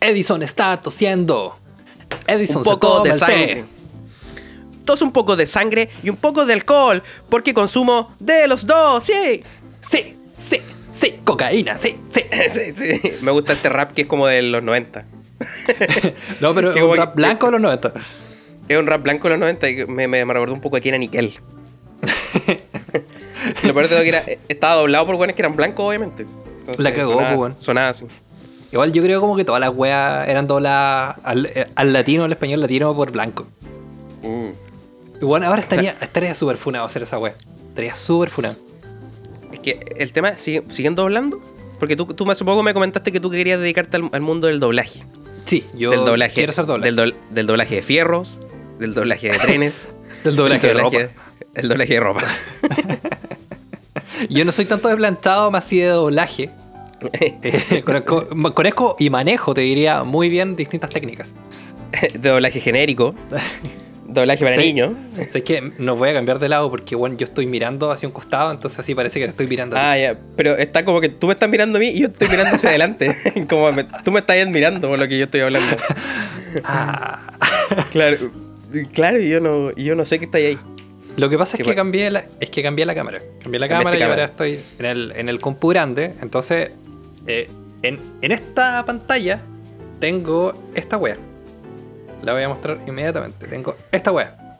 Edison está tosiendo. Edison un se poco toma de sangre. Tos un poco de sangre y un poco de alcohol, porque consumo de los dos, sí. Sí, sí, sí, cocaína, sí, sí. sí, sí. Me gusta este rap que es como de los 90. No, pero Que un rap blanco de los 90. Es un rap blanco de los 90 y me, me, me recordó un poco a Kieran Nickel. Lo peor de todo que era, estaba doblado por buenos que eran blancos, obviamente. Entonces, La cagó, sonaba, pues, sonaba así. Igual yo creo como que todas las weas eran dobladas al, eh, al latino, al español latino por blanco. Mm. Bueno, ahora estaría estaría súper funado hacer esa wea. Estaría súper funado. Es que el tema, sigue, ¿siguen doblando? Porque tú, tú hace poco me comentaste que tú querías dedicarte al, al mundo del doblaje. Sí, yo del doblaje. quiero ser doblaje. Del doblaje de fierros, del doblaje de trenes. Del doblaje de ropa. El doblaje de ropa. Yo no soy tanto de plantado, más sí de doblaje. Conozco, conozco y manejo, te diría, muy bien distintas técnicas. de doblaje genérico. Doblaje para Sí. niños. Sé que no voy a cambiar de lado porque bueno, yo estoy mirando hacia un costado, entonces así parece que te estoy mirando. Ah, ya. Pero está como que tú me estás mirando a mí y yo estoy mirando hacia adelante. como me- tú me estás admirando por lo que yo estoy hablando. Ah. Claro. Claro, y yo no, yo no sé qué está ahí. Lo que pasa Sí, es que bueno. cambié la, es que cambié la cámara. Cambié la cámara y ahora estoy en el, en el compu grande. Entonces, eh, en, en esta pantalla tengo esta wea. La voy a mostrar inmediatamente. Tengo esta wea.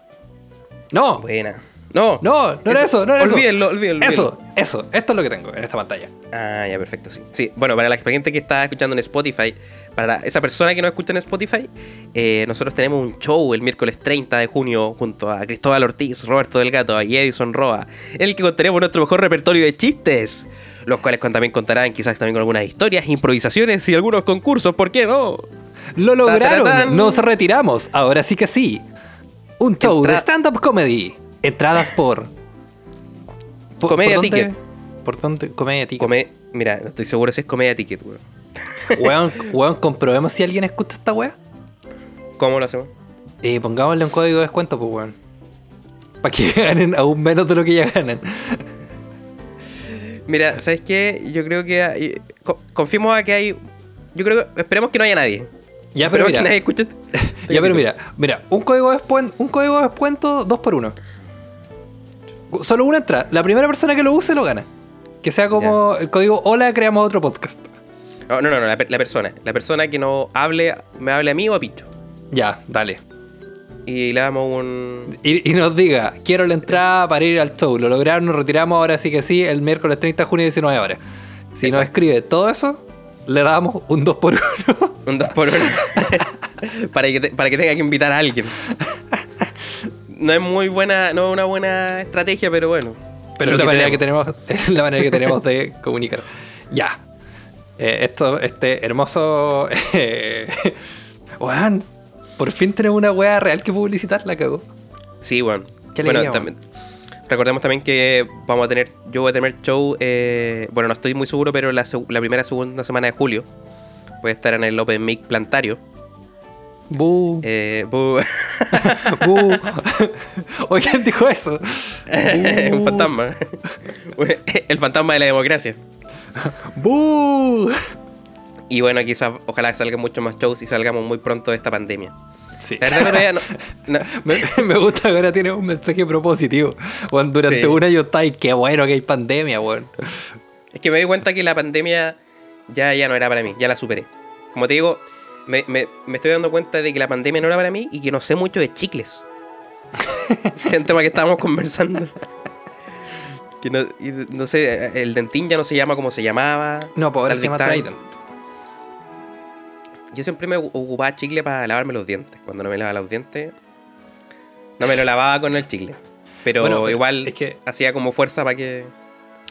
¡No! Buena. No. No, no era eso, no era eso. olvídenlo, olvídenlo. Eso, eso, esto es lo que tengo en esta pantalla. Ah, ya, perfecto, sí. Sí, bueno, para la gente que está escuchando en Spotify, para esa persona que no escucha en Spotify, eh, nosotros tenemos un show el miércoles 30 de junio junto a Cristóbal Ortiz, Roberto del Gato y Edison Roa, en el que contaremos nuestro mejor repertorio de chistes, los cuales con- también contarán quizás también con algunas historias, improvisaciones y algunos concursos, ¿por qué no? Lo lograron, nos retiramos, ahora sí que sí. Un show de Entra- stand-up comedy. Entradas por... por- Comedia ¿por dónde? Ticket. ¿Por dónde? Comedia Ticket. Come, mira, no estoy seguro si es comedia ticket, weón. Weón, weón, comprobemos si alguien escucha esta wea. ¿Cómo lo hacemos? Eh, pongámosle un código de descuento, pues weón. Para que ganen aún menos de lo que ya ganan. Mira, ¿sabes qué? Yo creo que hay, co- confiemos a que hay. Yo creo que esperemos que no haya nadie. Ya, pero Esperemos mira. que nadie escuche. Ya, pero mira, mira, un código de descuento, un código de descuento 2 por 1 Solo una entrada. La primera persona que lo use lo gana. Que sea como el código Hola, creamos otro podcast. No, no, no, no, la, la persona. La persona que no hable, me hable a mí o a Picho. Ya, dale. Y le damos un. Y, y nos diga, quiero la entrada para ir al show. Lo lograron, nos retiramos ahora sí que sí, el miércoles 30 de junio 19 horas. Si nos escribe todo eso, le damos un 2 por 1 Un 2 por 1 para, que te- para que tenga que invitar a alguien. No es muy buena, no es una buena estrategia, pero bueno. Pero es la, manera tenemos. que tenemos, es la manera que tenemos de comunicar. Ya. Eh, esto, este hermoso. Eh, weón, por fin tenemos una wea real que publicitar, la cagó. Sí, bueno. Qué bueno, también- recordemos también que vamos a tener, yo voy a tener show, eh, bueno, no estoy muy seguro, pero la, la primera segunda semana de julio voy a estar en el Open Mic Plantario. Bu, Eh, bu- bu. Oye, ¿quién dijo eso? un fantasma. el fantasma de la democracia. Bu. Y bueno, quizás, ojalá salgan muchos más shows y salgamos muy pronto de esta pandemia. Sí. La verdad, todavía no- no- Me, me gusta que ahora tiene un mensaje propositivo. Weón, durante Sí. un año está y qué bueno que hay pandemia, weón. Es que me di cuenta que la pandemia ya, ya no era para mí, ya la superé. Como te digo, me, me- me estoy dando cuenta de que la pandemia no era para mí y que no sé mucho de chicles. es un tema que estábamos conversando. Que no, y no sé, el dentín ya no se llama como se llamaba. No, pues ahora se llama Victán. Yo siempre me ocu- ocupaba chicle para lavarme los dientes. Cuando no me lavaba los dientes, no me lo lavaba con el chicle. Pero, Bueno, igual es que- hacía como fuerza para que.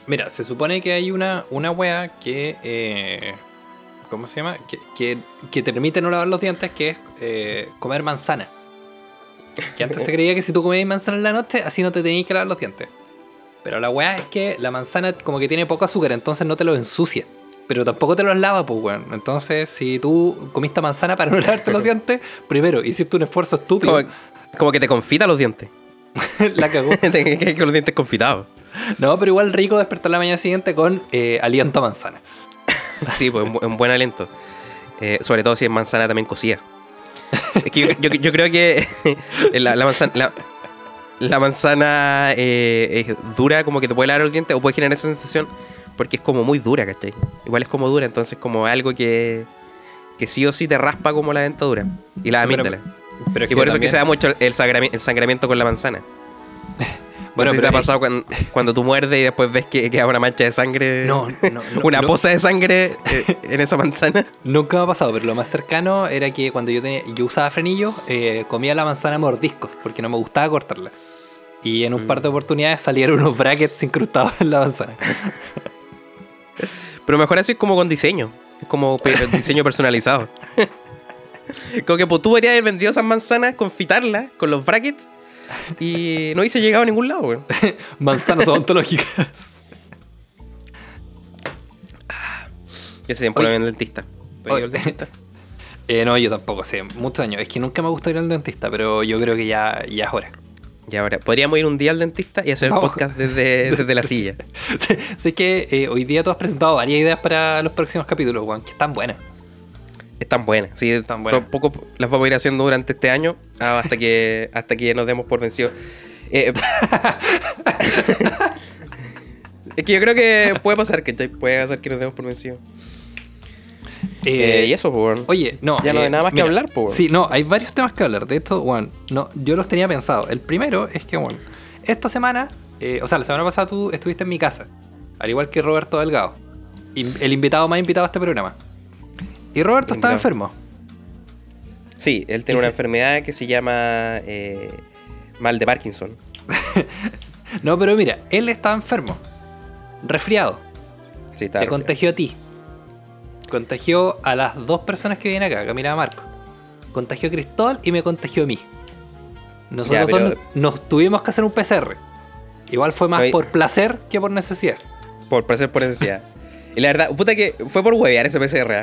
Mira, se supone que hay una, una wea que. eh, ¿Cómo se llama? Que, que, que te permite no lavar los dientes, que es eh, comer manzana. Que antes se creía que si tú comías manzana en la noche, así no te tenías que lavar los dientes. Pero la weá es que la manzana como que tiene poco azúcar, entonces no te lo ensucia. Pero tampoco te los lava, pues weón. Entonces, si tú comiste manzana para no lavarte los dientes, primero hiciste un esfuerzo estúpido. Como, como que te confita los dientes. la cagó. Con los dientes confitados. No, pero igual rico despertar la mañana siguiente con eh, aliento a manzana. Sí, pues un, un buen aliento. Eh, sobre todo si es manzana también cocida. es que yo, yo- yo creo que la, la manzana, la, la manzana eh, es dura, como que te puede lavar el diente o puede generar esa sensación porque es como muy dura, ¿cachai? Igual es como dura, entonces como algo que, que sí o sí te raspa como la dentadura y la Pero- amígdala. Pero es Y por eso es que también- se da mucho el, sangrami- el sangramiento con la manzana. Bueno, si te ha pasado cuando, cuando tú muerdes y después ves que queda una mancha de sangre. No, no, no, una no. poza de sangre eh, en esa manzana. Nunca me ha pasado, pero lo más cercano era que cuando yo tenía, yo usaba frenillos, eh, comía la manzana mordiscos, porque no me gustaba cortarla. Y en un par Mm. de oportunidades salieron unos brackets incrustados en la manzana. Pero mejor así es como con diseño. Es como pe- diseño personalizado. como que pues, tú podrías haber vendido esas manzanas, confitarlas con los brackets y no hubiese llegado a ningún lado, weón. Manzanas odontológicas. Yo Oye. no voy al dentista. ¿Tú has ido al dentista? Eh, no, yo tampoco, hace muchos años. Es que nunca me gustó ir al dentista, pero yo creo que ya, ya es hora. Y ahora, podríamos ir un día al dentista y hacer el podcast desde, desde la silla. sé que eh, hoy día tú has presentado varias ideas para los próximos capítulos, Juan, que están buenas. Están buenas, sí, Están buenas. pero poco las vamos a ir haciendo durante este año ah, hasta que hasta que nos demos por vencidos. Eh, es que yo creo que puede pasar, que puede pasar que nos demos por vencidos. Eh, Eh, y eso, pues. Oye, no. Ya no hay nada más que hablar, weón. Sí, no, hay varios temas que hablar. De esto, bueno, no, yo los tenía pensado. El primero es que, bueno, esta semana, eh, o sea, la semana pasada tú estuviste en mi casa, al igual que Roberto Delgado, el invitado más invitado a este programa. Y Roberto estaba enfermo. Sí, él tiene una se- enfermedad que se llama eh, mal de Parkinson. No, pero mira, él estaba enfermo, resfriado. Sí, está Te resfriado. contagió a ti. Contagió a las dos personas que vienen acá, Camila y Marco. Contagió a Cristóbal y me contagió a mí. Nosotros Ya, pero- dos nos, nos tuvimos que hacer un PCR. Igual fue más por placer que por necesidad. Por placer, por necesidad. Y la verdad, puta que fue por huevear ese PCR. ¿eh?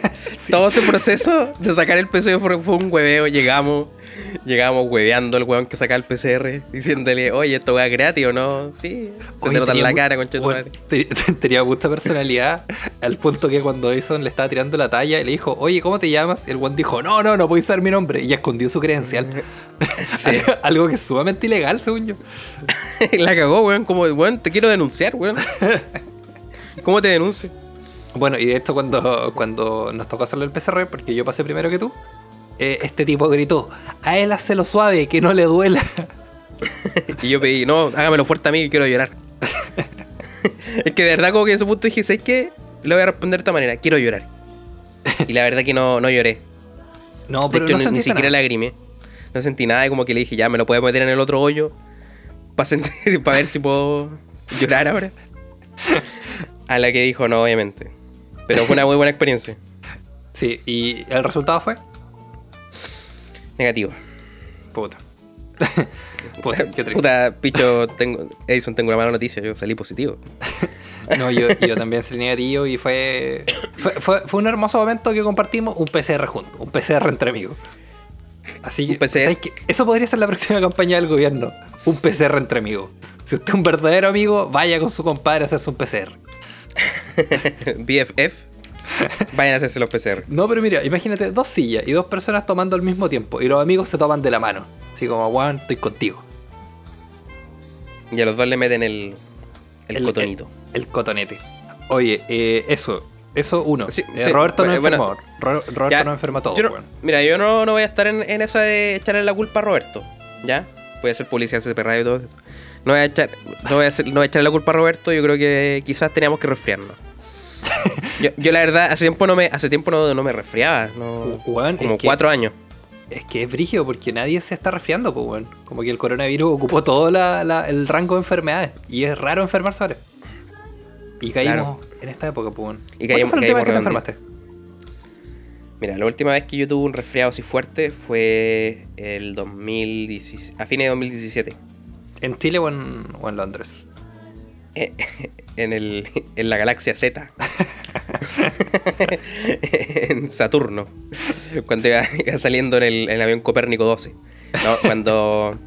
Todo ese proceso de sacar el PCR fue, fue un hueveo. Llegamos, llegamos hueveando al hueón que sacaba el PCR, diciéndole, oye, esto va gratis o no. Sí, se Oye, te en la cara, concha bueno, te- Tenía mucha personalidad al punto que cuando Edison le estaba tirando la talla y le dijo, oye, ¿cómo te llamas? Y el one dijo, no, no, no puedes ser mi nombre. Y escondió su credencial. Sí. Algo- que es sumamente ilegal, según yo. la cagó, weón. Como, weón, te quiero denunciar, weón. ¿Cómo te denuncio? Bueno, y de hecho cuando, cuando nos tocó hacerle el PCR, porque yo pasé primero que tú, eh, este tipo gritó, a él hazlo suave, que no le duela. Y yo pedí, no, hágamelo fuerte a mí, quiero llorar. es que de verdad, como que en ese punto dije, ¿sabes qué? Le voy a responder de esta manera, quiero llorar. Y la verdad que no, no lloré. No, De pero hecho, no ni, ni siquiera lagrimé. No sentí nada, y como que le dije, ya me lo puedo meter en el otro hoyo. Para sentir, para ver si puedo llorar ahora. A la que dijo, no, obviamente. Pero fue una muy buena experiencia. Sí, y el resultado fue... Negativo. Puta. Puta, qué triste. Puta, picho, tengo, Edison, tengo una mala noticia, yo salí positivo. No, yo, yo también salí negativo y fue, fue, fue, fue un hermoso momento que compartimos un PCR juntos, un PCR entre amigos. Así que. Eso podría ser la próxima campaña del gobierno. Un PCR entre amigos. Si usted es un verdadero amigo, vaya con su compadre a hacerse un PCR. BFF, vayan a hacerse los PCR. No, pero mira, imagínate dos sillas y dos personas tomando al mismo tiempo y los amigos se toman de la mano. Así como, Juan, estoy contigo. Y a los dos le meten el, el, cotonito. El, el cotonete. Oye, eh, eso. Eso uno. Sí, Eh, sí, Roberto no bueno, enfermó. Ro- Roberto Ya, no enferma todo. yo no- weón. Mira, yo no, no voy a estar en, en esa de echarle la culpa a Roberto. ¿Ya? Voy a hacer publicidad CP Radio y todo eso. No voy a echar, no voy a hacer- no voy a echarle la culpa a Roberto, yo creo que quizás teníamos que resfriarnos. yo, yo la verdad, hace tiempo no me, hace tiempo no, no me resfriaba. No, como que- cuatro años. Es que es brígido porque nadie se está resfriando, pues. Como que el coronavirus ocupó todo la- la- el rango de enfermedades. Y es raro enfermarse ahora. Y caímos en esta época, pues, weón. Y ¿Cuándo caímos- fue la última vez que te caímos enfermaste? Mira, la última vez que yo tuve un resfriado así fuerte fue el 2017, a fines de 2017. ¿En Chile o en, o en Londres? en, el, en la galaxia Z. en Saturno. Cuando iba, iba saliendo en el, en el avión Copérnico 12. No, cuando,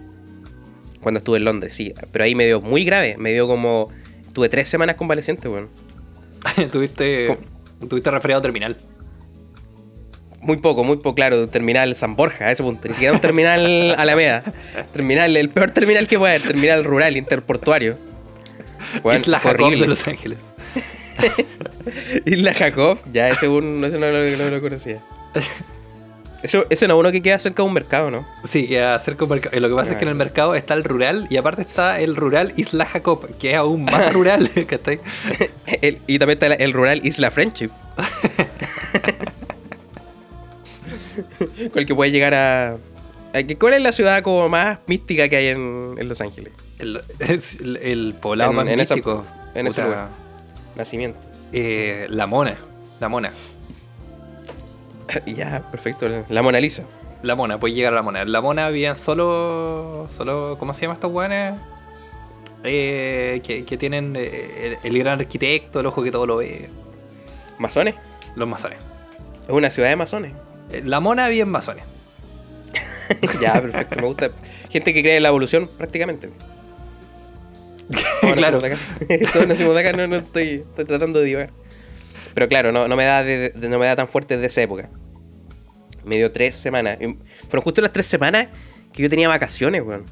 cuando estuve en Londres, sí. Pero ahí me dio muy grave. Me dio como... Tuve tres semanas convaleciente, weón. tuviste, tuviste resfriado terminal. Muy poco, muy poco, claro. Terminal San Borja, a ese punto. Ni siquiera un terminal Alameda. Terminal, el peor terminal que puede haber. Terminal rural, interportuario. Weón, Isla Jacob de Los Ángeles. Isla Jacob, ya, ese, un, ese no, no, lo conocía. Eso, ese no es uno que queda cerca de un mercado, ¿no? Sí, queda cerca de un mercado. Lo que pasa es que en el mercado está el rural y aparte está el rural Isla Jacob, que es aún más rural, el, y también está el rural Isla Friendship. con el que puede llegar a, ¿Cuál es la ciudad como más mística que hay en, Los Ángeles? El, el, poblado más místico. en ese lugar. Nacimiento. Eh, la Mona. La Mona. ya, perfecto. La Mona Lisa. La Mona, puede llegar a la Mona. La Mona había solo. solo ¿Cómo se llama estos guanes? Eh, que, tienen eh, el, gran arquitecto, el ojo que todo lo ve. ¿Masones? Los masones. Es una ciudad de masones. Eh, la mona bien masones. ya, perfecto. Me gusta. Gente que cree en la evolución, prácticamente. claro. Todos nacimos de acá, no, no estoy, estoy, tratando de divagar. Pero claro, no, no, me da no me da tan fuerte desde esa época. Me dio tres semanas. Fueron justo las tres semanas que yo tenía vacaciones, weón.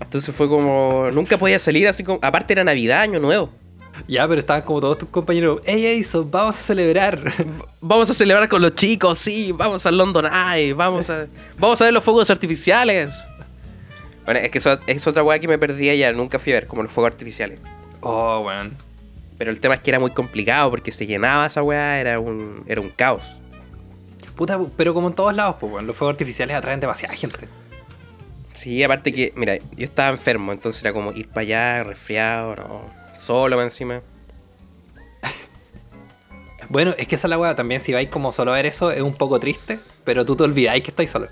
Entonces fue como. Nunca podía salir así como. Aparte era Navidad, Año Nuevo. Ya, pero estaban como todos tus compañeros. ¡Ey, eso! ¡Vamos a celebrar! Vamos a celebrar con los chicos, sí. Vamos al London Eye. Vamos a, vamos a ver los fuegos artificiales. Bueno, es que eso es otra weá que me perdí ya. Nunca fui a ver, como los fuegos artificiales. Oh, weón. Pero el tema es que era muy complicado porque se llenaba esa weá, era un, era un caos. Puta, pero como en todos lados, pues, weón. Los fuegos artificiales atraen demasiada gente. Sí, aparte que, mira, yo estaba enfermo, entonces era como ir para allá, resfriado, no Solo encima. bueno, es que esa es la weá. También si vais como solo a ver eso, es un poco triste. Pero tú te olvidáis que estáis solo.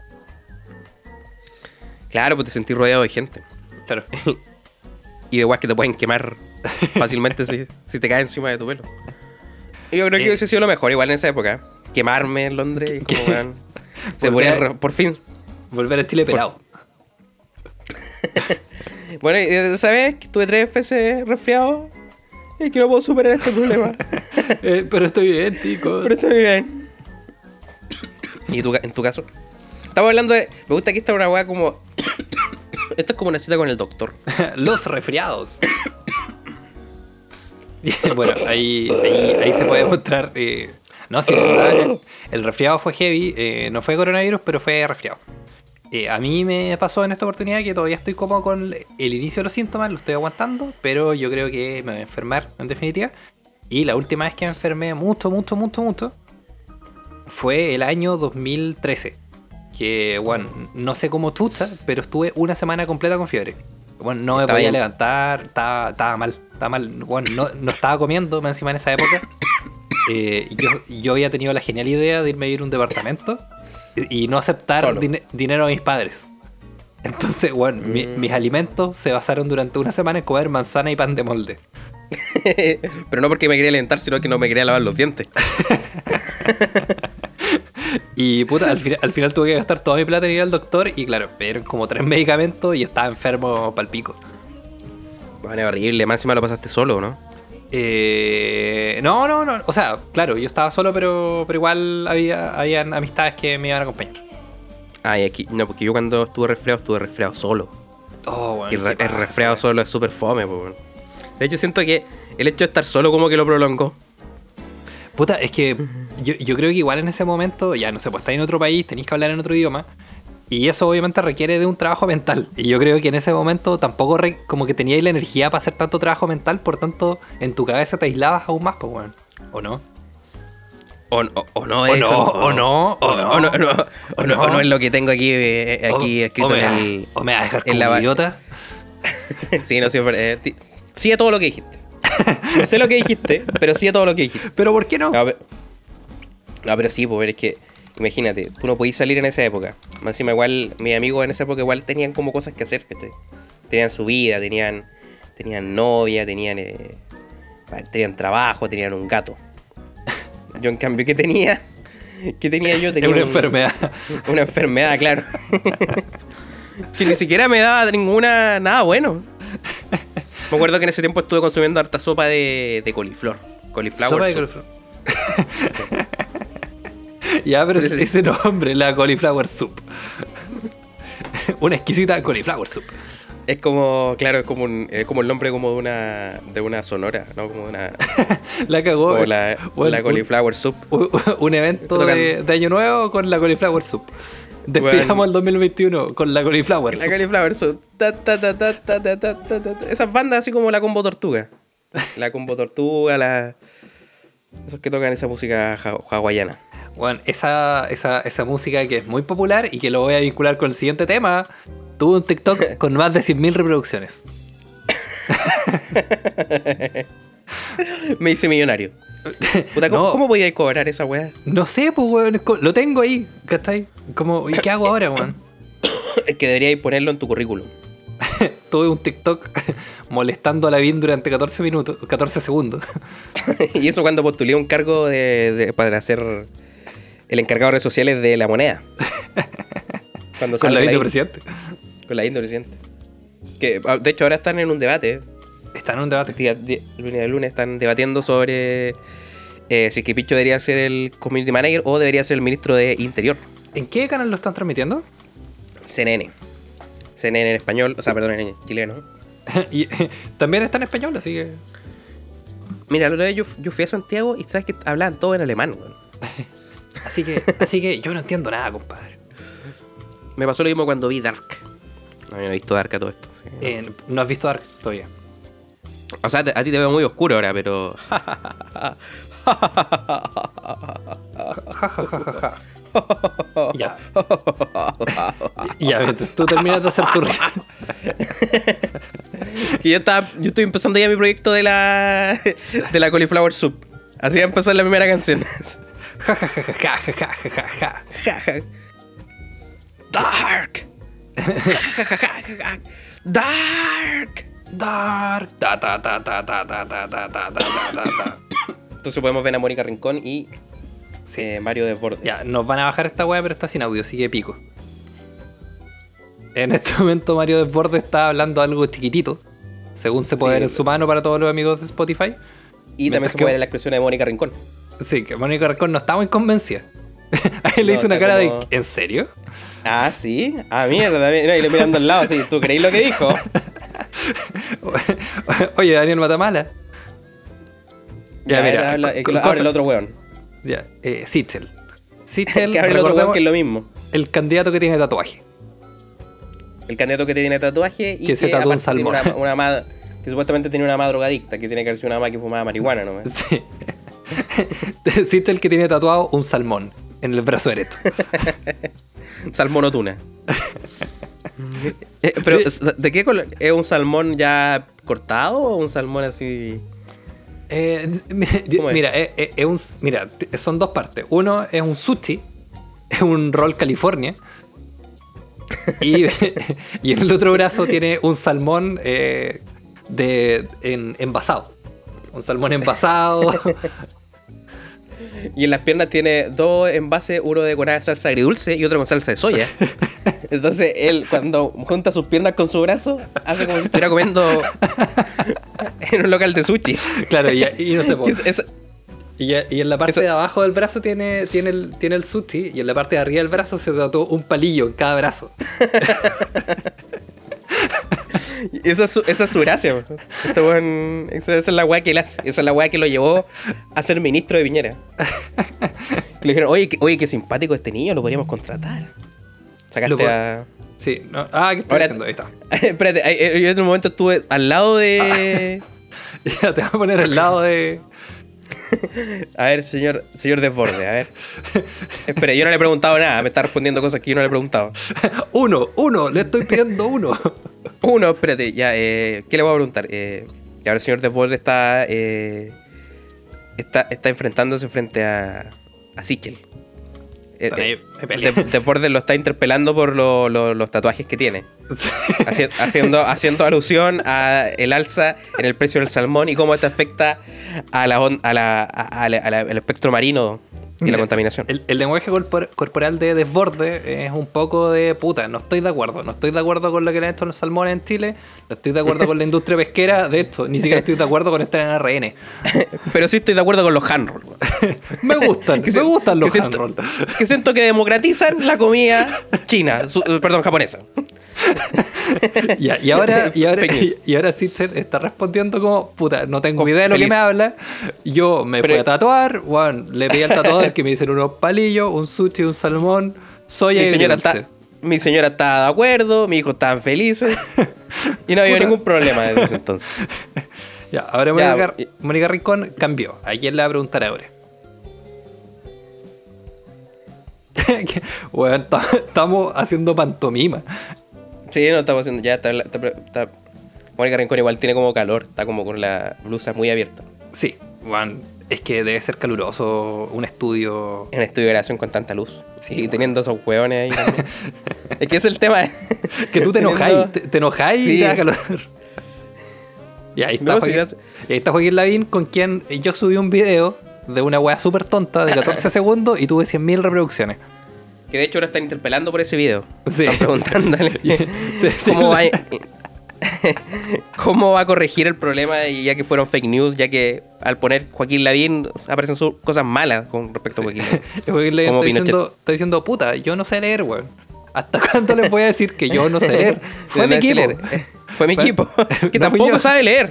Claro, pues te sentís rodeado de gente. Claro. y de weas que te pueden quemar fácilmente si, te cae encima de tu pelo. Y yo creo que eh. hubiese sido lo mejor, igual en esa época. Quemarme en Londres y como, se por fin. Volver a estilo pelado. Bueno, ¿sabes? Que tuve tres veces resfriado y que no puedo superar este problema. Eh, pero estoy bien, chicos. Pero estoy bien. ¿Y tú, en tu caso? Estamos hablando de. Me gusta que esta es una weá como. Esto es como una cita con el doctor. Los resfriados. bueno, ahí, ahí, se puede mostrar. Eh, no, sí, el resfriado fue heavy. Eh, no fue coronavirus, pero fue resfriado. Eh, a mí me pasó en esta oportunidad que todavía estoy como con el inicio de los síntomas, lo estoy aguantando, pero yo creo que me voy a enfermar en definitiva. Y la última vez que me enfermé mucho, mucho, mucho, mucho fue el año 2013. Que, bueno, no sé cómo estás, pero estuve una semana completa con fiebre. Bueno, no me podía levantar, estaba, estaba, mal, estaba mal. Bueno, no, no estaba comiendo encima en esa época. Eh, yo, yo había tenido la genial idea de irme a ir a un departamento y no aceptar dinero a mis padres. Entonces, bueno, mm. mis alimentos se basaron durante una semana en comer manzana y pan de molde. Pero no porque me quería alentar, sino que no me quería lavar los dientes. y puta, al, final, al final tuve que gastar toda mi plata en ir al doctor y claro, me dieron como tres medicamentos y estaba enfermo pal pico. Bueno, horrible, más encima lo pasaste solo, ¿no? Eh, no, no, no. O sea, claro, yo estaba solo, pero, pero igual había habían amistades que me iban a acompañar. Ah, y aquí, no, porque yo cuando estuve resfriado, estuve resfriado solo. Oh, bueno, y el resfriado solo es súper fome, pues. De hecho, siento que el hecho de estar solo como que lo prolongó. Puta, es que yo, yo creo que igual en ese momento, ya no sé, pues estáis en otro país, tenéis que hablar en otro idioma. Y eso obviamente requiere de un trabajo mental. Y yo creo que en ese momento tampoco como que teníais la energía para hacer tanto trabajo mental, por tanto en tu cabeza te aislabas aún más, pues bueno. ¿O no? O, o, no es eso. O no, o no. O no, o no, no es lo que tengo aquí, eh, aquí escrito en el. O me vas a dejar como la idiota. sí, no, siempre. Eh, sí a todo lo que dijiste. No sé lo que dijiste, pero sí a todo lo que dijiste. ¿Pero por qué no? No, pero, sí, pues es que Imagínate, tú no podías salir en esa época. Más encima, igual, mis amigos en esa época igual tenían como cosas que hacer, Tenían su vida, tenían, tenían novia, tenían, eh, tenían trabajo, tenían un gato. Yo, en cambio, ¿qué tenía? ¿Qué tenía yo? Tenía una enfermedad. Una enfermedad, claro. que ni siquiera me daba ninguna. nada bueno. Me acuerdo que en ese tiempo estuve consumiendo harta sopa de, de coliflor. Coliflower. Sopa de coliflor. ya, pero ese, nombre, la cauliflower soup. una exquisita cauliflower soup. Es como, claro, es como, un, es como el nombre como de una, de una sonora, ¿no? Como una... la cagó. La, eh. cauliflower soup. Un, evento de, de, Año Nuevo con la cauliflower soup. Despidamos bueno, el 2021 con la cauliflower soup. La cauliflower soup. Ta, ta, ta, Esas bandas así como la combo tortuga. La combo tortuga, la... Esos que tocan esa música hawaiana. Bueno, esa, esa, esa música que es muy popular y que lo voy a vincular con el siguiente tema, tuvo un TikTok con más de 100.000 reproducciones. Me hice millonario. Puta, ¿cómo, No. ¿cómo podía cobrar esa weá? No sé, pues, weón, lo tengo ahí, ¿cachai? Como, ¿Y qué hago ahora, weón? Es que deberíais ponerlo en tu currículum. Tuve un TikTok molestando a la BIN durante 14 minutos, 14 segundos. y eso cuando postulé un cargo de, de- para ser el encargado de redes sociales de la moneda. Cuando con la BIN de IN. presidente. Con la IN de presidente. Que, ah, de hecho, ahora están en un debate. Está en un debate. Día- lunes, el lunes están debatiendo sobre eh, si es que Picho debería ser el community manager o debería ser el ministro de Interior. ¿En qué canal lo están transmitiendo? CNN. CNN en español, o sea, perdón, en chileno. y también está en español, así que. Mira, la otra vez yo, yo fui a Santiago y sabes que hablaban todo en alemán, weón. Así que, así que yo no entiendo nada, compadre. Me pasó lo mismo cuando vi Dark. No, yo no he visto Dark a todo esto. sí. Eh, no has visto Dark todavía. O sea, a ti te veo muy oscuro ahora, pero. Ya. Ya, mientras tú terminas de hacer tu que yo estaba. Yo estoy empezando ya mi proyecto de la. de la cauliflower soup. Así va a empezar la primera canción. Ja, ja, ja, ja, ja, ja, ja, ja, ja. Dark. Dark. Dark. Ta, ta, ta, ta, ta, ta, ta, ta, ta, ta, ta. Entonces podemos ver a Mónica Rincón y eh, Mario Desbordes. Ya, nos van a bajar esta weá, pero está sin audio, sigue pico. En este momento Mario Desbordes está hablando algo chiquitito, según se puede Sí. ver en su mano para todos los amigos de Spotify. Y también se puede ver la expresión de Mónica Rincón. Sí, que Mónica Racón no está muy convencida. Ahí le No, hizo una cara como- de ¿En serio? Ah, sí. Ah, mierda. mira, y le mirando al lado, así. ¿Tú creéis lo que dijo? Oye, Daniel Matamala. Ya, mira, habla, lo- cosa- abre el otro weón. Ya, eh. Sichel, que recordemos, que es lo mismo. el candidato que tiene tatuaje. El candidato que tiene tatuaje y Que se tatúa un salmón. Una, una ma- que supuestamente tiene una madre drogadicta, que tiene que haber sido una mamá que fumaba marihuana nomás. Sí. Sichel que tiene tatuado un salmón en el brazo derecho. Salmón o tuna. Eh, pero, ¿de qué color? ¿Es un salmón ya cortado o un salmón así? Eh, mi- ¿Cómo es? mira, eh, eh, un, mira, son dos partes. Uno es un sushi, es un roll California. Y, y en el otro brazo tiene un salmón eh, de, en- envasado. Un salmón envasado. Y en las piernas tiene dos envases, uno de con salsa agridulce y otro con salsa de soya. Entonces él cuando junta sus piernas con su brazo, hace como si estuviera comiendo en un local de sushi. claro, y, y no. Es- es- y, en la parte Eso- de abajo del brazo tiene, tiene, el, tiene el sushi y en la parte de arriba del brazo se tatuó un palillo en cada brazo. esa, es su, esa es su gracia. Este esa, esa es la weá que él hace. Esa es la weá que lo llevó a ser ministro de Piñera. Le dijeron, oye, que- oye, qué simpático este niño, lo podríamos contratar. Sacaste a... Sí, no, ah, ¿qué estoy Ahora- haciendo? Ahí está. Espérate, yo en un momento estuve al lado de... Ya te voy a poner al lado de. A ver, señor, señor Desborde, a ver. Espera, yo no le he preguntado nada, me está respondiendo cosas que yo no le he preguntado. Uno, uno, le estoy pidiendo uno. Uno, espérate, ya, eh, ¿qué le voy a preguntar? Eh, y ahora el señor Desborde está, eh, está, está enfrentándose frente a, a Sichel. Eh, eh, lo está interpelando por lo- lo- los tatuajes que tiene. Haci- haciendo, haciendo alusión a el alza en el precio del salmón y cómo esto afecta a la, on- a la- a- a la- a la- al espectro marino y la contaminación. El, el lenguaje corpor- corporal de desborde es un poco de puta. No estoy de acuerdo. No estoy de acuerdo con lo que le han hecho los salmones en Chile. No estoy de acuerdo con la industria pesquera. De esto, ni siquiera estoy de acuerdo con estar en RN. Pero sí estoy de acuerdo con los handroll. Me gustan, Que me gustan los handroll. Que siento que democratizan la comida china, su- perdón, japonesa. Ya, y ahora, y ahora, y ahora sí te está respondiendo como, puta, no tengo idea de lo feliz. que me habla. Yo me Pero- fui a tatuar, weón, le pedí al tatuador que me hiciera unos palillos, un sushi, un salmón, soya Mi y señora, está, mi señora estaba de acuerdo, mis hijos estaban felices. Y no había ningún problema desde ese entonces. Ya, ahora Mónica, Mónica Rincón cambió. ¿A quién le va a preguntar ahora? Ta- estamos haciendo pantomima. Sí, no estamos haciendo. Ya está. está, está- Mónica Rincón igual tiene como calor, está como con la blusa muy abierta. Sí, weón, es que debe ser caluroso un estudio. En un estudio de grabación con tanta luz. Sí, teniendo esos hueones ahí también. es que es el tema. Que tú te enojáis, te, te enojáis y Sí. te da calor. Y ahí está, No, Joaquín, sí, y ahí está Joaquín Lavín con quien yo subí un video de una weá súper tonta de 14 segundos y tuve 100.000 reproducciones. Que de hecho ahora están interpelando por ese video. Sí. Están preguntándole Sí, sí. cómo va. ¿Cómo va a corregir el problema y ya que fueron fake news? Ya que al poner Joaquín Lavín aparecen sus cosas malas con respecto a Joaquín Lavín. Joaquín Lavín está diciendo, está diciendo, puta, yo no sé leer, weón. ¿Hasta cuándo les voy a decir que yo no sé leer? Fue No mi equipo. Fue mi equipo, que no tampoco sabe leer.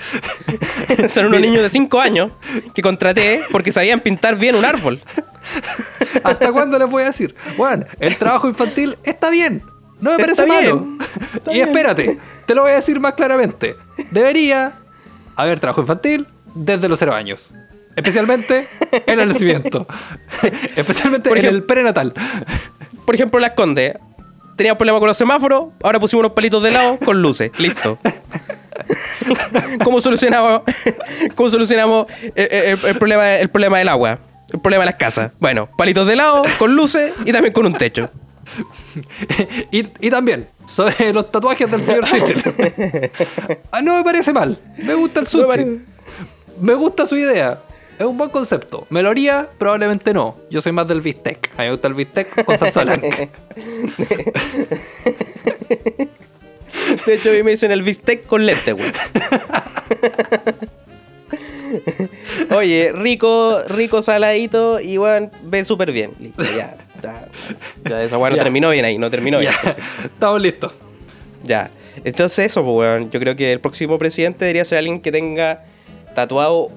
Son unos niños de 5 años que contraté porque sabían pintar bien un árbol. ¿Hasta cuándo les voy a decir? Bueno, el trabajo infantil está bien. No me parece Está malo. bien, y bien. espérate, te lo voy a decir más claramente. Debería haber trabajo infantil desde los cero años. Especialmente en el nacimiento. Especialmente en el prenatal. Por ejemplo, Las Condes. Teníamos problemas con los semáforos, ahora pusimos unos palitos de lado con luces. Listo. ¿Cómo solucionamos, cómo solucionamos el, el- el problema, el problema del agua? El problema de las casas. Bueno, palitos de lado, con luces y también con un techo. y, y también, sobre los tatuajes del señor Sichel. Ah, no me parece mal. Me gusta el No me sushi. Me gusta su idea. Es un buen concepto. ¿Me lo haría? Probablemente no. Yo soy más del bistec. A mí me gusta el bistec con salsa blanca. De hecho, a mí me dicen el bistec con lente, güey. Oye, rico, rico saladito y bueno, ve súper bien. Listo, ya. Ya, ya esa weá no Ya. terminó bien ahí, no terminó bien. Ya, estamos listos. Ya. Entonces eso, pues, weón. Yo creo que el próximo presidente debería ser alguien que tenga tatuado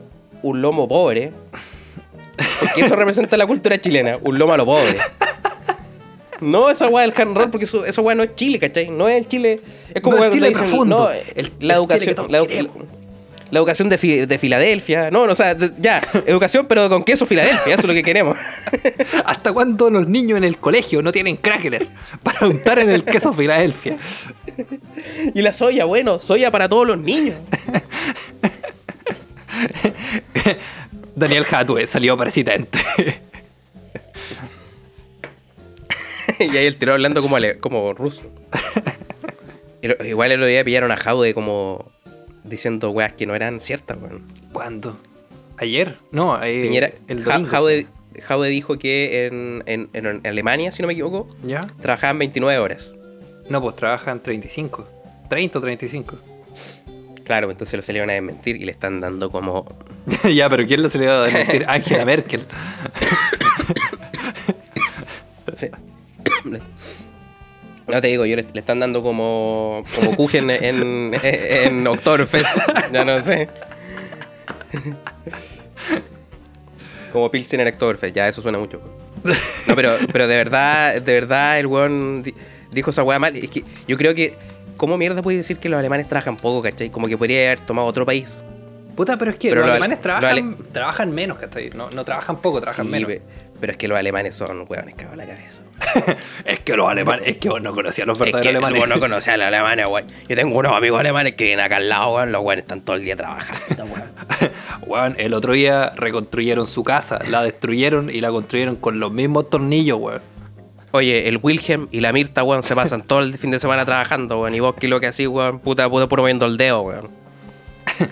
un lomo pobre. Porque eso representa la cultura chilena, un lomo a lo pobre. No esa weá del hand roll, porque eso, esa weá no es Chile, ¿cachai? No es el Chile. Es como No cuando Chile dicen, profundo, no, el- la el educación. La, educación de, Fi- de Filadelfia. No, no, o sea, de- ya, educación, pero con queso Filadelfia, eso es lo que queremos. ¿Hasta cuándo los niños en el colegio no tienen crackers para untar en el queso Filadelfia? Y la soya, bueno, soya para todos los niños. Daniel Hatue salió presidente. y ahí el tiro hablando como, ale- como ruso. Igual el otro día pillaron a Jaude como diciendo weas que no eran ciertas, weón. ¿Cuándo? ¿Ayer? No, eh, Piñera, el Ja- domingo. Jaude, Jaude dijo que en, en- en Alemania, si no me equivoco, ¿Ya? trabajaban 29 horas. No, pues trabajan 35. 30 o 35. Claro, entonces lo salieron a desmentir y le están dando como... ya, pero ¿quién lo se le va a decir? Angela Merkel. Sí. No te digo, yo le, le están dando como, como Kuchen en, en, en Oktoberfest. Ya no sé. Como Pilsen en Oktoberfest, ya eso suena mucho. No, pero, pero de verdad, de verdad el weón di- dijo esa weá mal. Es que yo creo que, ¿cómo mierda puedes decir que los alemanes trabajan poco, cachai? Como que podría haber tomado otro país. Puta, pero es que Pero los lo- alemanes trabajan, ale- trabajan menos, ¿cachai? No, no trabajan poco, trabajan Sí, menos. pe- pero es que los alemanes son weones cagados la cabeza. es que los alemanes, es que vos no conocías los Es verdaderos que alemanes. vos no conocés a los alemanes, weón. Yo tengo unos amigos alemanes que vienen acá al lado, weón. Los weones están todo el día trabajando, weón. Weón, el otro día reconstruyeron su casa, la destruyeron y la construyeron con los mismos tornillos, weón. Oye, el Wilhelm y la Mirta, weón, se pasan todo el fin de semana trabajando, weón. Y vos, ¿qué es lo que así, weón? Puta, puta, puro moviendo el dedo, weón.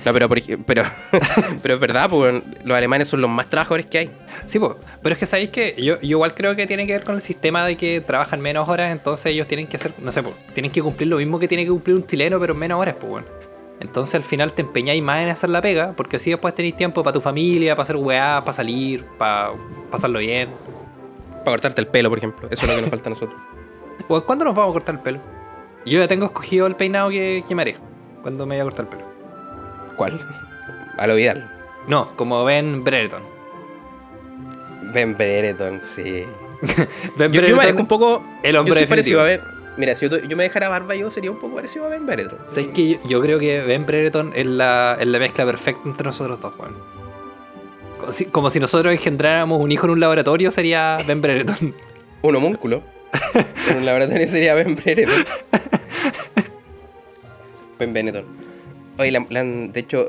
No, pero, pero, pero es verdad, pues los alemanes son los más trabajadores que hay. Sí, pues, pero es que sabéis que yo, yo igual creo que tiene que ver con el sistema de que trabajan menos horas, entonces ellos tienen que hacer, no sé, pues, tienen que cumplir lo mismo que tiene que cumplir un chileno, pero en menos horas, pues, bueno. Entonces al final te empeñáis más en hacer la pega, porque así después tenéis tiempo para tu familia, para hacer weá, para salir, para pasarlo bien. Para cortarte el pelo, por ejemplo. Eso es lo que nos falta a nosotros. ¿Cuándo nos vamos a cortar el pelo? Yo ya tengo escogido el peinado que, que me haré. ¿Cuándo me voy a cortar el pelo? ¿Cuál? A lo Vidal. No, como Ben Brereton. Ben Brereton, sí. Ben Yo, yo me parezco un poco. el hombre yo parecido a Ben. Mira, si yo, me dejara barba, yo sería un poco parecido a Ben Brereton. ¿Sabes que yo, yo creo que Ben Brereton es la, es la mezcla perfecta entre nosotros dos, weón. Como si, como si nosotros engendráramos un hijo en un laboratorio, sería Ben Brereton. Un homúnculo. en un laboratorio sería Ben Brereton. ben Benetton. Oye, le han- le han- de hecho,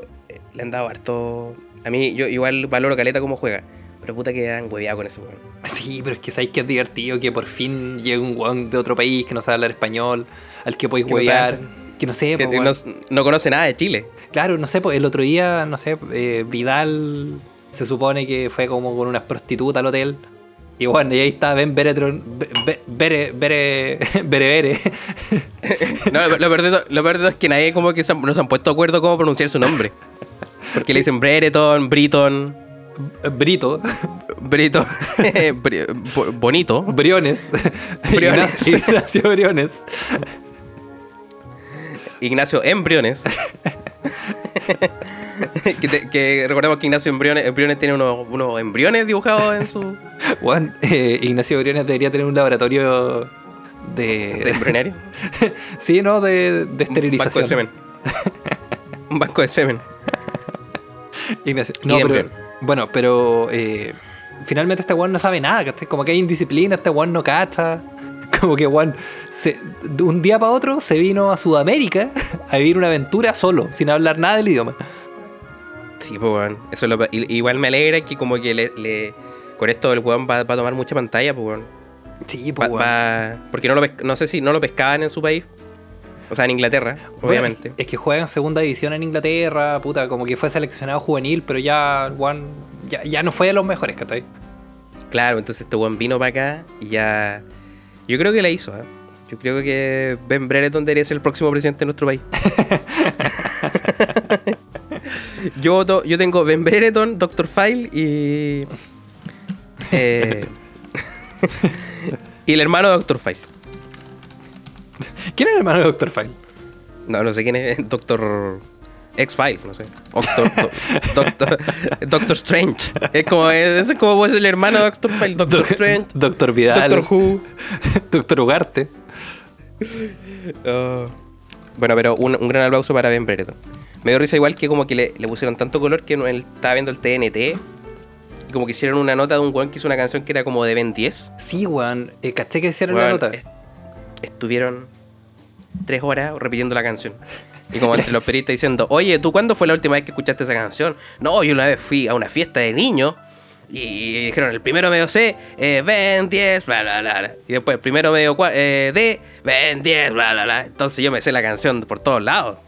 le han dado harto. A mí, yo igual valoro caleta como juega. Pero puta que han hueveado con eso, weón. Sí, pero es que sabéis que es divertido que por fin llegue un weón de otro país que no sabe hablar español, al que podéis no huevear. Que no sé, Que po, no, no conoce nada de Chile. Claro, no sé, pues el otro día, no sé, eh, Vidal se supone que fue como con unas prostitutas al hotel. Y bueno, y ahí está Ben Beretron, Be- Be- Bere, Bere, Bere. No, lo, peor de lo peor de es que nadie como que se han, no se han puesto de acuerdo cómo pronunciar su nombre. Porque le dicen Brereton, Briton, Brito, Brito, Bri- bo- bonito. Briones, Briones. Ignacio, Ignacio Briones. Ignacio Embriones. que, te- que recordemos que Ignacio Embriones, Embriones tiene unos, unos embriones dibujados en su Juan, eh, Ignacio Briones debería tener un laboratorio de de... embrionario. sí, ¿no? De, de Un banco de esterilización. semen. Un banco de semen. Ignacio. No, pero, bueno, pero eh, finalmente este weón no sabe nada. Como que hay indisciplina, este weón no cacha. Como que weón, se- de un día para otro se vino a Sudamérica a vivir una aventura solo, sin hablar nada del idioma. Sí, pues weón. Eso es lo, igual me alegra que como que le, le- con esto el weón va, va a tomar mucha pantalla, pues weón. Sí, pues weón. va- porque no lo no sé si no lo pescaban en su país. O sea, en Inglaterra, Bueno, obviamente. es que juega en segunda división en Inglaterra, puta, como que fue seleccionado juvenil, pero ya, weón, ya, ya no fue de los mejores, ¿cachai? Claro, entonces este weón vino para acá y ya. Yo creo que la hizo, ¿eh? Yo creo que Ben Brereton debería ser el próximo presidente de nuestro país. yo, voto- yo tengo Ben Brereton, Dr. File y. eh, y el hermano de Dr. File. ¿Quién es el hermano de Dr. File? No, no sé quién es. Doctor. X-File, no sé. Doctor, do- Doctor, Doctor Strange. Es como, ese es como puede ser el hermano de Doctor File. Doctor Doc- Strange. Doctor Vidal. Doctor Who. Doctor Ugarte. Oh. Bueno, pero un, un gran aplauso para Ben Brereton. Me dio risa igual que como que le, le pusieron tanto color que él estaba viendo el TNT. Y como que hicieron una nota de un weón que hizo una canción que era como de Ben 10. Sí, weón, eh, caché que hicieron la Weón, nota. est- estuvieron tres horas repitiendo la canción. Y como entre los periodistas diciendo, oye, ¿tú cuándo fue la última vez que escuchaste esa canción? No, yo una vez fui a una fiesta de niños y dijeron, el primero medio C, eh, ven 10, bla, bla, bla. Y después el primero medio eh, D, ven 10, bla, bla, bla. Entonces yo me sé la canción por todos lados.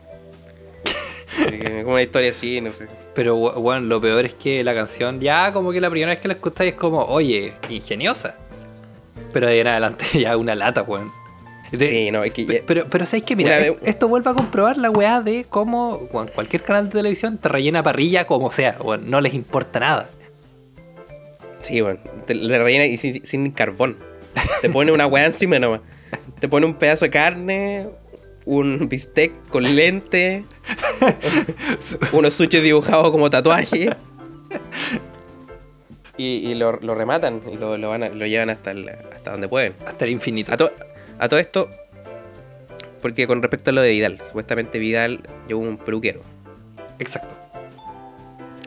Como una historia así, no sé. Pero, weón, lo peor es que la canción, ya como que la primera vez que la escucháis es como, oye, ingeniosa. Pero de ahí en adelante ya una lata, weón. Sí, no, es que ya- Pero, pero ¿sabes qué? Mira, vez- esto vuelve a comprobar la weá de cómo weón, cualquier canal de televisión te rellena parrilla como sea, weón, no les importa nada. Sí, bueno, te, le rellena y sin, sin carbón. Te pone una weá encima nomás. Te pone un pedazo de carne, un bistec con lente, unos suches dibujados como tatuaje. Y, y lo, lo rematan y lo, lo van a- lo llevan hasta, el- hasta donde pueden. Hasta el infinito. A, to- a todo esto, porque con respecto a lo de Vidal, supuestamente Vidal llevó un peluquero. Exacto.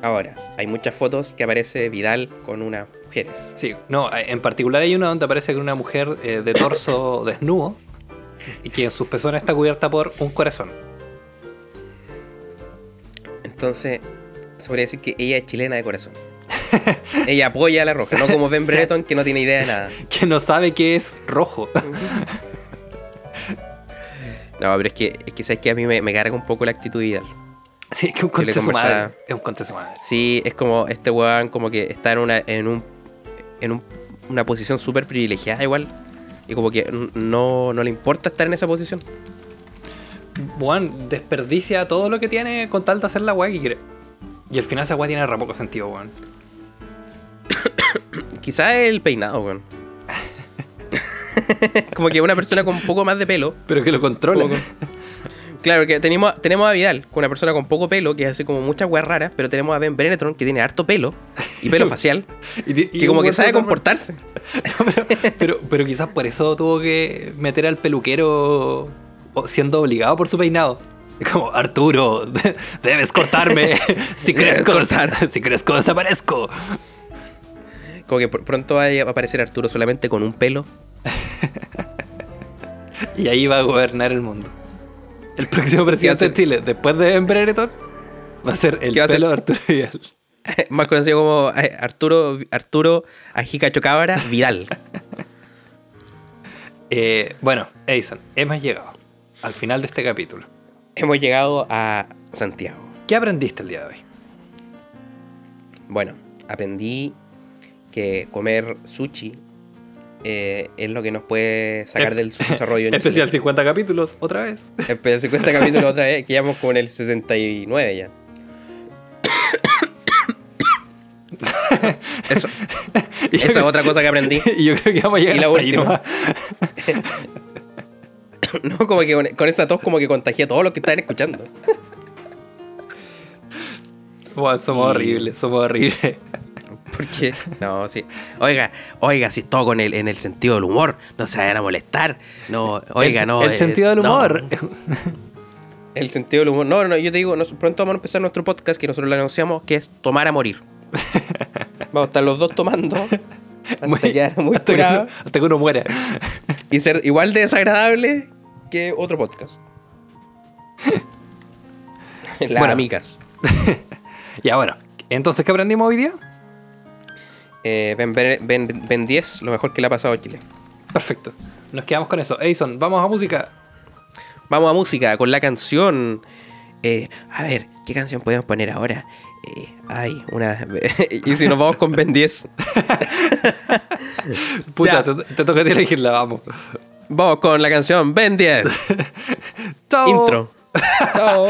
Ahora, hay muchas fotos que aparece Vidal con unas mujeres. Sí, no, en particular hay una donde aparece con una mujer eh, de torso desnudo y que en sus pezones está cubierta por un corazón. Entonces, se podría decir que ella es chilena de corazón. ella apoya a la roja, no como Ben Brereton que no tiene idea de nada. Que no sabe que es rojo. No, pero es que, es que sabes que a mí me, me carga un poco la actitud de Vidal. Sí, es que un conte su madre. conversaba. Es un conte su madre. Sí, es como este weón como que está en una en un en un- una posición súper privilegiada igual. Y como que no, no le importa estar en esa posición. Weón, desperdicia todo lo que tiene con tal de hacer la weá que quiere. Y al final esa weá tiene re poco sentido, weón. Quizás el peinado, weón. como que una persona con un poco más de pelo. Pero que lo controla. Poco. Claro, que tenemos, tenemos a Vidal, con una persona con poco pelo, que hace como muchas weas raras, pero tenemos a Ben Brenetron, que tiene harto pelo y pelo facial, Y que como que sabe comportarse. pero, pero, pero quizás por eso tuvo que meter al peluquero siendo obligado por su peinado. Como, Arturo, debes cortarme. Si crezco, cortar. si crezco, desaparezco. Como que pr- pronto va a aparecer Arturo solamente con un pelo. Y ahí va a gobernar el mundo. El próximo presidente de? Chile, después de Embrereton, va a ser el pelo de Arturo Vidal. Más conocido como eh, Arturo, Arturo Ajica Chocabra Vidal. Eh, bueno, Edison, hemos llegado al final de este capítulo. Hemos llegado a Santiago. ¿Qué aprendiste el día de hoy? Bueno, aprendí que comer sushi eh, es lo que nos puede sacar Ep- del subdesarrollo en Especial Chile. 50 capítulos, otra vez. Especial 50 capítulos otra vez, que llevamos como en el 69 ya. Eso, esa es otra cosa que aprendí. y yo creo que vamos a llegar Y la última. No, como que con, con esa tos como que contagié a todos los que estaban escuchando. Wow, somos Y- horribles, somos horribles. Porque, no, sí. Oiga, oiga, si todo con el, en el sentido del humor, no se vayan a molestar. No, oiga, el, no. El eh, sentido del no. humor. El sentido del humor. No, no, yo te digo, nos- pronto vamos a empezar nuestro podcast que nosotros lo anunciamos, que es tomar a morir. Vamos a estar los dos tomando. Hasta quedar muy hasta, que, hasta que uno muera. y ser igual de desagradable que otro podcast. Las Bueno. amigas. Ya bueno, entonces, ¿qué aprendimos hoy día? Eh, ben, ben, ben- Ben 10, lo mejor que le ha pasado a Chile. Perfecto. Nos quedamos con eso. Edison, vamos a música. Vamos a música con la canción. eh, a ver, ¿qué canción podemos poner ahora? Eh, ay, una. y si nos vamos con Ben 10. Puta, te, te toca a ti elegirla, vamos. Vamos con la canción Ben 10. Chao. Intro. Chao.